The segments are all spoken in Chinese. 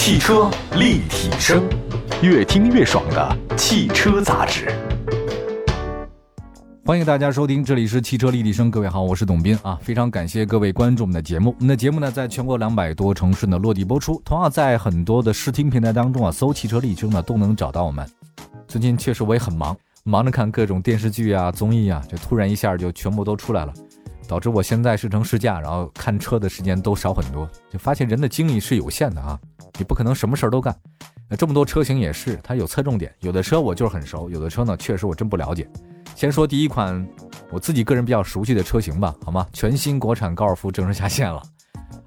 汽车立体声，越听越爽的汽车杂志。欢迎大家收听，这里是汽车立体声。各位好，我是董斌啊，非常感谢各位关注我们的节目。我们的节目呢，在全国两百多城市呢落地播出，同样在很多的视听平台当中啊，搜“汽车立体声”呢都能找到我们。最近确实我也很忙，忙着看各种电视剧啊、综艺啊，就突然一下就全部都出来了。导致我现在试乘试驾，然后看车的时间都少很多，就发现人的精力是有限的啊，你不可能什么事儿都干。那这么多车型也是，它有侧重点，有的车我就是很熟，有的车呢确实我真不了解。先说第一款我自己个人比较熟悉的车型吧，好吗？全新国产高尔夫正式下线了。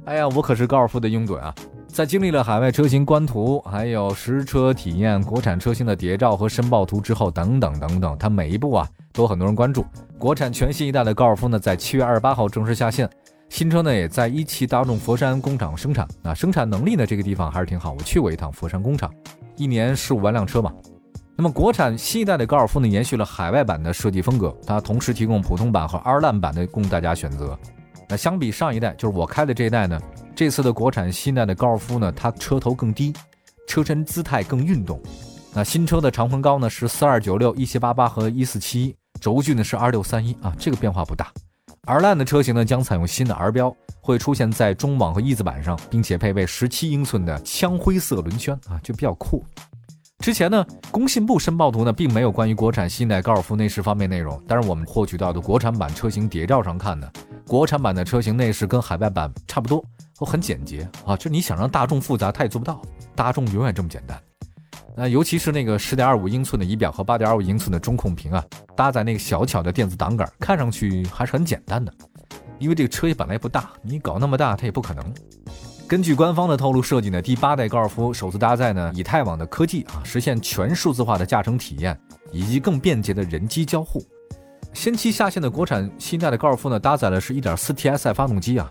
哎呀，我可是高尔夫的拥趸啊！在经历了海外车型官图，还有实车体验、国产车型的谍照和申报图之后，等等等等，它每一步啊。都很多人关注，国产全新一代的高尔夫呢，在七月二十八号正式下线。新车呢，也在一汽大众佛山工厂生产。啊，生产能力呢，这个地方还是挺好。我去过一趟佛山工厂，一年十五万辆车嘛。那么，国产新一代的高尔夫呢，延续了海外版的设计风格，它同时提供普通版和 R 烂版的供大家选择。那相比上一代，就是我开的这一代呢，这次的国产新一代的高尔夫呢，它车头更低，车身姿态更运动。那新车的长宽高呢是四二九六、一七八八和一四七一。轴距呢是二六三一啊，这个变化不大。R Line 的车型呢将采用新的 R 标，会出现在中网和翼子板上，并且配备十七英寸的枪灰色轮圈啊，就比较酷。之前呢，工信部申报图呢并没有关于国产新一代高尔夫内饰方面内容，但是我们获取到的国产版车型谍照上看呢，国产版的车型内饰跟海外版差不多，都很简洁啊，就你想让大众复杂，它也做不到，大众永远这么简单。那尤其是那个十点二五英寸的仪表和八点二五英寸的中控屏啊，搭载那个小巧的电子挡杆，看上去还是很简单的。因为这个车也本来不大，你搞那么大它也不可能。根据官方的透露设计呢，第八代高尔夫首次搭载呢以太网的科技啊，实现全数字化的驾乘体验以及更便捷的人机交互。先期下线的国产新一代的高尔夫呢，搭载的是一点四 TSI 发动机啊，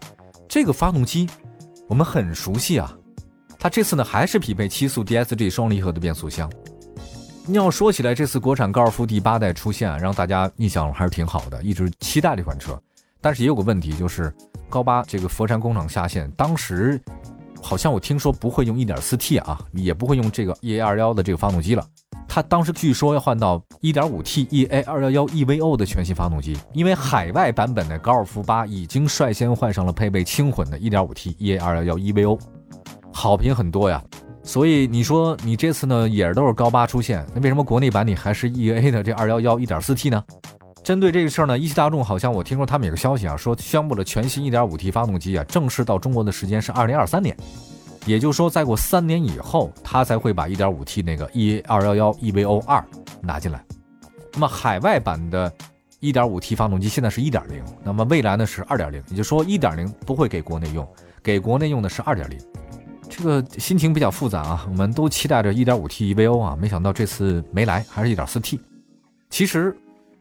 这个发动机我们很熟悉啊。它这次呢还是匹配七速 DSG 双离合的变速箱。要说起来，这次国产高尔夫第八代出现，让大家印象还是挺好的，一直期待这款车。但是也有个问题，就是高八这个佛山工厂下线，当时好像我听说不会用 1.4T 啊，也不会用这个 EA211 的这个发动机了。它当时据说要换到 1.5T EA211 EVO 的全新发动机，因为海外版本的高尔夫八已经率先换上了配备轻混的 1.5T EA211 EVO。好评很多呀，所以你说你这次呢也都是高八出现，那为什么国内版你还是 E A 的这二幺幺一点四 T 呢？针对这个事儿呢，一汽大众好像我听说他们有个消息啊，说宣布了全新一点五 T 发动机啊，正式到中国的时间是二零二三年，也就是说再过三年以后，它才会把一点五 T 那个 E A 二幺幺 E V O 二拿进来。那么海外版的一点五 T 发动机现在是一点零，那么未来呢是二点零，也就说一点零不会给国内用，给国内用的是二点零。这个心情比较复杂啊，我们都期待着 1.5T EVO 啊，没想到这次没来，还是 1.4T。其实，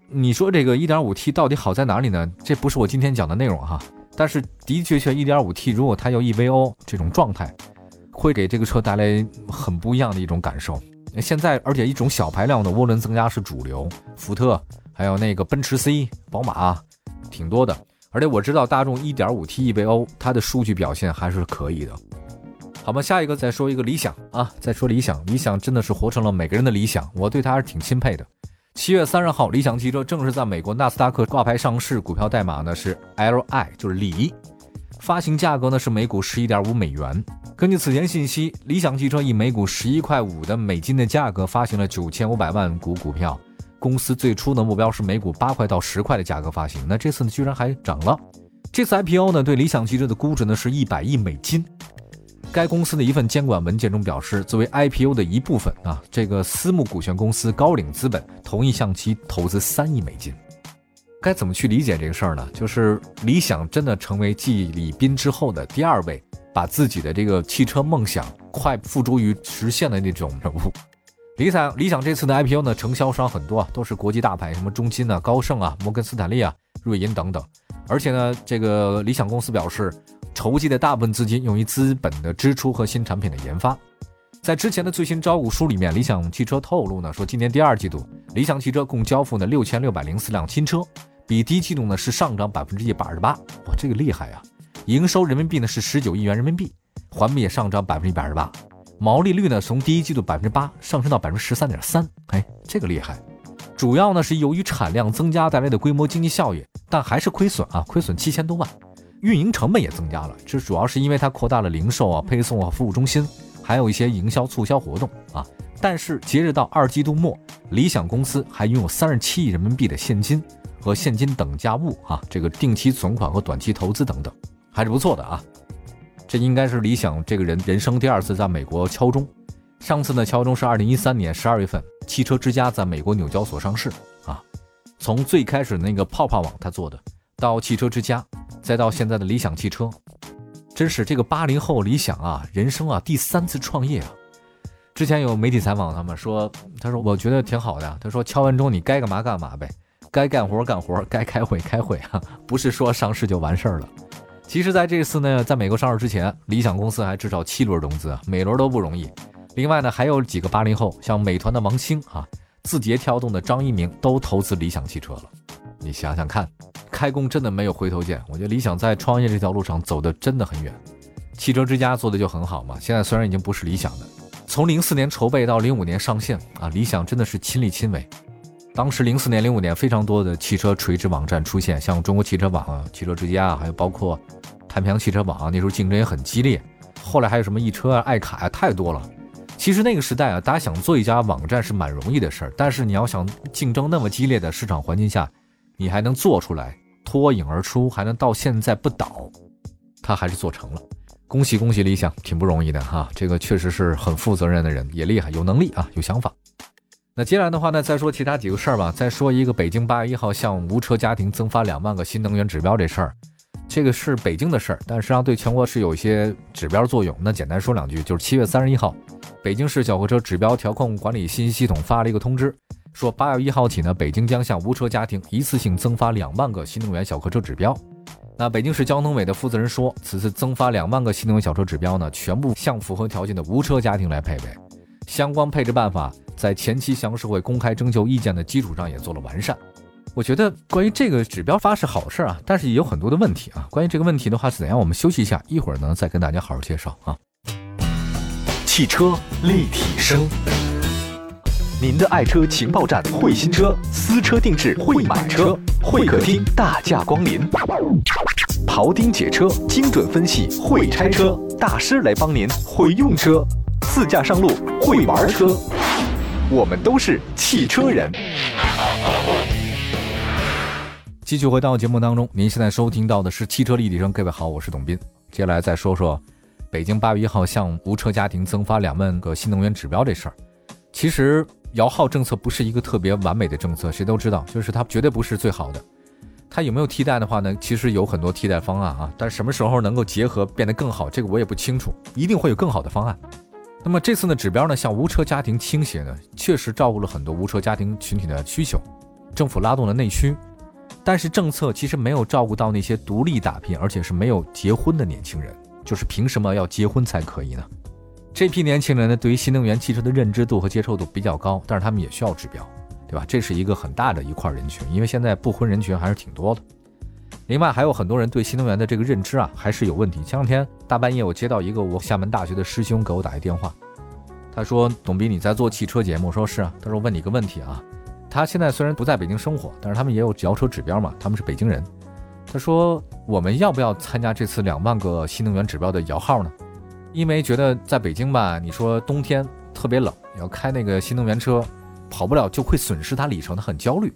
你说这个 1.5T 到底好在哪里呢？这不是我今天讲的内容哈。但是的确确，1.5T 如果它有 EVO 这种状态，会给这个车带来很不一样的一种感受。现在，而且一种小排量的涡轮增压是主流，福特还有那个奔驰 C、宝马挺多的。而且我知道大众 1.5T EVO 它的数据表现还是可以的。好吧，下一个再说一个理想啊，再说理想，理想真的是活成了每个人的理想，我对它还是挺钦佩的。七月三十号，理想汽车正式在美国纳斯达克挂牌上市，股票代码呢是 LI，就是锂，发行价格呢是每股十一点五美元。根据此前信息，理想汽车以每股十一块五的美金的价格发行了九千五百万股股票，公司最初的目标是每股八块到十块的价格发行，那这次呢居然还涨了。这次 IPO 呢对理想汽车的估值呢是一百亿美金。该公司的一份监管文件中表示，作为 IPO 的一部分啊，这个私募股权公司高瓴资本同意向其投资三亿美金。该怎么去理解这个事儿呢？就是理想真的成为继李斌之后的第二位把自己的这个汽车梦想快付诸于实现的那种人物。理想理想这次的 IPO 呢，承销商很多啊，都是国际大牌，什么中金啊、高盛啊、摩根斯坦利啊、瑞银等等。而且呢，这个理想公司表示。筹集的大部分资金用于资本的支出和新产品的研发。在之前的最新招股书里面，理想汽车透露呢，说今年第二季度，理想汽车共交付呢六千六百零四辆新车，比第一季度呢是上涨百分之一百二十八。哇，这个厉害呀！营收人民币呢是十九亿元人民币，环比也上涨百分之一百二十八。毛利率呢从第一季度百分之八上升到百分之十三点三，哎，这个厉害。主要呢是由于产量增加带来的规模经济效益，但还是亏损啊，亏损七千多万，运营成本也增加了。这主要是因为它扩大了零售啊、配送啊、服务中心，还有一些营销促销活动啊。但是截止到二季度末，理想公司还拥有三十七亿人民币的现金和现金等价物啊，这个定期存款和短期投资等等，还是不错的啊。这应该是理想这个人人生第二次在美国敲钟。上次呢，敲钟是二零一三年十二月份，汽车之家在美国纽交所上市啊。从最开始那个泡泡网他做的，到汽车之家，再到现在的理想汽车，真是这个八零后理想啊，人生啊第三次创业啊。之前有媒体采访他们说，他说我觉得挺好的。他说敲完钟你该干嘛干嘛呗，该干活干活，该开会开会啊，不是说上市就完事儿了。其实，在这次呢，在美国上市之前，理想公司还至少七轮融资，每轮都不容易。另外呢，还有几个八零后，像美团的王兴啊，字节跳动的张一鸣都投资理想汽车了。你想想看，开工真的没有回头箭。我觉得理想在创业这条路上走的真的很远。汽车之家做的就很好嘛。现在虽然已经不是理想的，从零四年筹备到零五年上线啊，理想真的是亲力亲为。当时零四年、零五年非常多的汽车垂直网站出现，像中国汽车网、汽车之家啊，还有包括太平洋汽车网啊，那时候竞争也很激烈。后来还有什么易车啊、爱卡啊，太多了。其实那个时代啊，大家想做一家网站是蛮容易的事儿，但是你要想竞争那么激烈的市场环境下，你还能做出来脱颖而出，还能到现在不倒，他还是做成了。恭喜恭喜理想，挺不容易的哈。这个确实是很负责任的人，也厉害，有能力啊，有想法。那接下来的话呢，再说其他几个事儿吧。再说一个，北京八月一号向无车家庭增发两万个新能源指标这事儿，这个是北京的事儿，但实际上对全国是有一些指标作用。那简单说两句，就是七月三十一号。北京市小客车指标调控管理信息系统发了一个通知，说八月一号起呢，北京将向无车家庭一次性增发两万个新能源小客车指标。那北京市交通委的负责人说，此次增发两万个新能源小车指标呢，全部向符合条件的无车家庭来配备。相关配置办法在前期向社会公开征求意见的基础上也做了完善。我觉得关于这个指标发是好事啊，但是也有很多的问题啊。关于这个问题的话是怎样？我们休息一下，一会儿呢再跟大家好好介绍啊。汽车立体声，您的爱车情报站，会新车，私车定制，会买车，会客厅大驾光临，庖丁解车，精准分析，会拆车大师来帮您，会用车，自驾上路，会玩车，我们都是汽车人。继续回到节目当中，您现在收听到的是汽车立体声，各位好，我是董斌，接下来再说说。北京八月一号向无车家庭增发两万个新能源指标这事儿，其实摇号政策不是一个特别完美的政策，谁都知道，就是它绝对不是最好的。它有没有替代的话呢？其实有很多替代方案啊，但什么时候能够结合变得更好，这个我也不清楚。一定会有更好的方案。那么这次呢，指标呢向无车家庭倾斜呢，确实照顾了很多无车家庭群体的需求，政府拉动了内需，但是政策其实没有照顾到那些独立打拼而且是没有结婚的年轻人。就是凭什么要结婚才可以呢？这批年轻人呢，对于新能源汽车的认知度和接受度比较高，但是他们也需要指标，对吧？这是一个很大的一块人群，因为现在不婚人群还是挺多的。另外，还有很多人对新能源的这个认知啊，还是有问题。前两天大半夜，我接到一个我厦门大学的师兄给我打一电话，他说：“董斌，你在做汽车节目？”我说：“是啊。”他说：“问你一个问题啊，他现在虽然不在北京生活，但是他们也有摇车指标嘛，他们是北京人。”他说：“我们要不要参加这次两万个新能源指标的摇号呢？因为觉得在北京吧，你说冬天特别冷，要开那个新能源车，跑不了就会损失它里程，他很焦虑。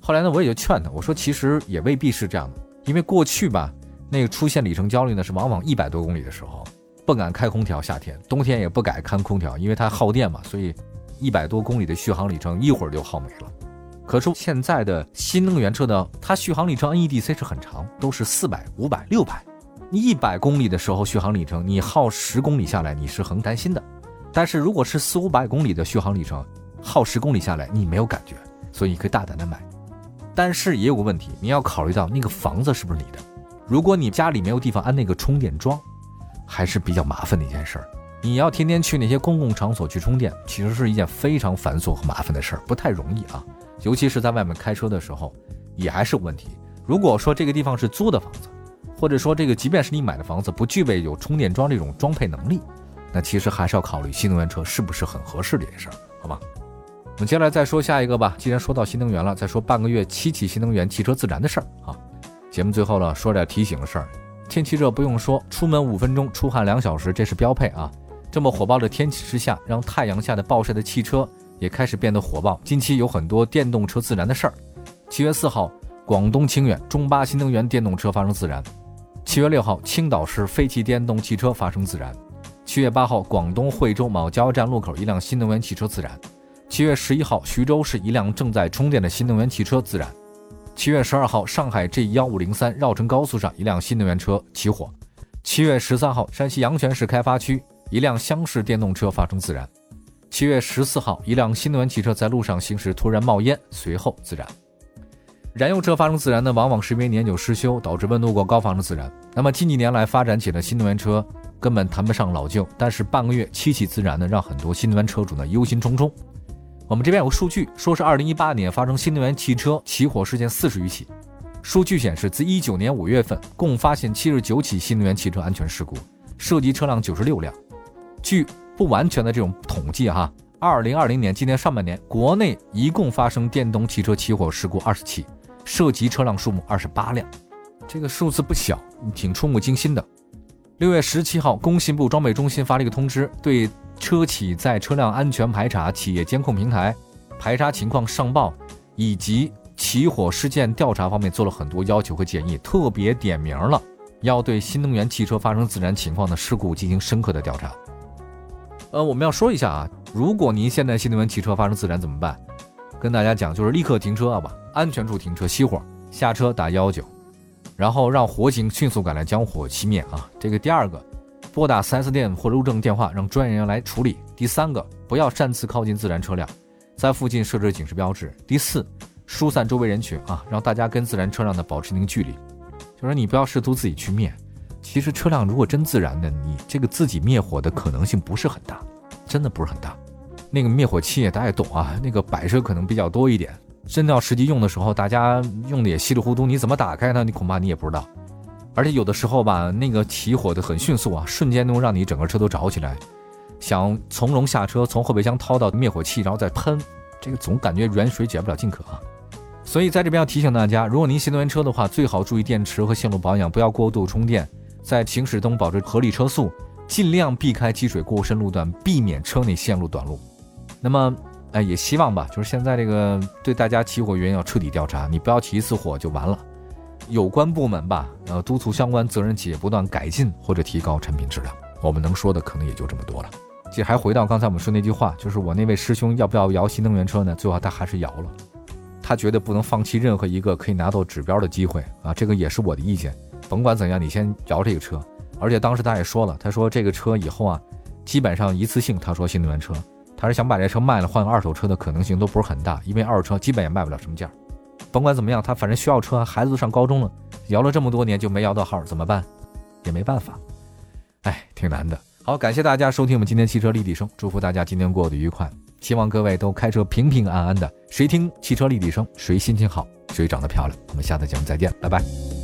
后来呢，我也就劝他，我说其实也未必是这样的，因为过去吧，那个出现里程焦虑呢，是往往一百多公里的时候不敢开空调，夏天、冬天也不敢开空调，因为它耗电嘛，所以一百多公里的续航里程一会儿就耗没了。”可是现在的新能源车呢，它续航里程 NEDC 是很长，都是四百、五百、六百。一百公里的时候续航里程，你耗十公里下来，你是很担心的。但是如果是四五百公里的续航里程，耗十公里下来，你没有感觉，所以你可以大胆的买。但是也有个问题，你要考虑到那个房子是不是你的。如果你家里没有地方安那个充电桩，还是比较麻烦的一件事儿。你要天天去那些公共场所去充电，其实是一件非常繁琐和麻烦的事儿，不太容易啊。尤其是在外面开车的时候，也还是有问题。如果说这个地方是租的房子，或者说这个即便是你买的房子不具备有充电桩这种装配能力，那其实还是要考虑新能源车是不是很合适这件事儿，好吧？我们接下来再说下一个吧。既然说到新能源了，再说半个月七起新能源汽车自燃的事儿啊。节目最后呢，说点提醒的事儿。天气热不用说，出门五分钟出汗两小时，这是标配啊。这么火爆的天气之下，让太阳下的暴晒的汽车也开始变得火爆。近期有很多电动车自燃的事儿。七月四号，广东清远中巴新能源电动车发生自燃；七月六号，青岛市废弃电动汽车发生自燃；七月八号，广东惠州某加油站路口一辆新能源汽车自燃。七月十一号，徐州市一辆正在充电的新能源汽车自燃；七月十二号，上海 G 幺五零三绕城高速上一辆新能源车起火；七月十三号，山西阳泉市开发区一辆厢式电动车发生自燃；七月十四号，一辆新能源汽车在路上行驶突然冒烟，随后自燃。燃油车发生自燃呢，往往是因为年久失修导致温度过高发生自燃。那么近几年来发展起的新能源车根本谈不上老旧，但是半个月七起自燃呢，让很多新能源车主呢忧心忡忡。我们这边有个数据，说是二零一八年发生新能源汽车起火事件四十余起。数据显示，自一九年五月份共发现七十九起新能源汽车安全事故，涉及车辆九十六辆。据不完全的这种统计哈，二零二零年今年上半年国内一共发生电动汽车起火事故二十起，涉及车辆数目二十八辆，这个数字不小，挺触目惊心的。六月十七号，工信部装备中心发了一个通知，对。车企在车辆安全排查、企业监控平台排查情况上报以及起火事件调查方面做了很多要求和建议，特别点名了要对新能源汽车发生自燃情况的事故进行深刻的调查。呃，我们要说一下啊，如果您现在新能源汽车发生自燃怎么办？跟大家讲，就是立刻停车啊吧，安全处停车熄火，下车打幺幺九，然后让火警迅速赶来将火熄灭啊。这个第二个。拨打 4S 店或路政电话，让专业人员来处理。第三个，不要擅自靠近自燃车辆，在附近设置警示标志。第四，疏散周围人群啊，让大家跟自燃车辆呢保持一定距离。就是你不要试图自己去灭。其实车辆如果真自燃的，你这个自己灭火的可能性不是很大，真的不是很大。那个灭火器大家也懂啊，那个摆设可能比较多一点。真的要实际用的时候，大家用的也稀里糊涂，你怎么打开呢？你恐怕你也不知道。而且有的时候吧，那个起火的很迅速啊，瞬间能让你整个车都着起来。想从容下车，从后备箱掏到灭火器，然后再喷，这个总感觉远水解不了近渴啊。所以在这边要提醒大家，如果您新能源车的话，最好注意电池和线路保养，不要过度充电，在行驶中保持合理车速，尽量避开积水过深路段，避免车内线路短路。那么，哎，也希望吧，就是现在这个对大家起火原因要彻底调查，你不要起一次火就完了。有关部门吧，呃，督促相关责任企业不断改进或者提高产品质量。我们能说的可能也就这么多了。其实还回到刚才我们说那句话，就是我那位师兄要不要摇新能源车呢？最后他还是摇了。他觉得不能放弃任何一个可以拿到指标的机会啊，这个也是我的意见。甭管怎样，你先摇这个车。而且当时他也说了，他说这个车以后啊，基本上一次性，他说新能源车，他是想把这车卖了换个二手车的可能性都不是很大，因为二手车基本也卖不了什么价。甭管怎么样，他反正需要车，孩子都上高中了，摇了这么多年就没摇到号，怎么办？也没办法，哎，挺难的。好，感谢大家收听我们今天汽车立体声，祝福大家今天过得愉快，希望各位都开车平平安安的。谁听汽车立体声，谁心情好，谁长得漂亮。我们下次节目再见，拜拜。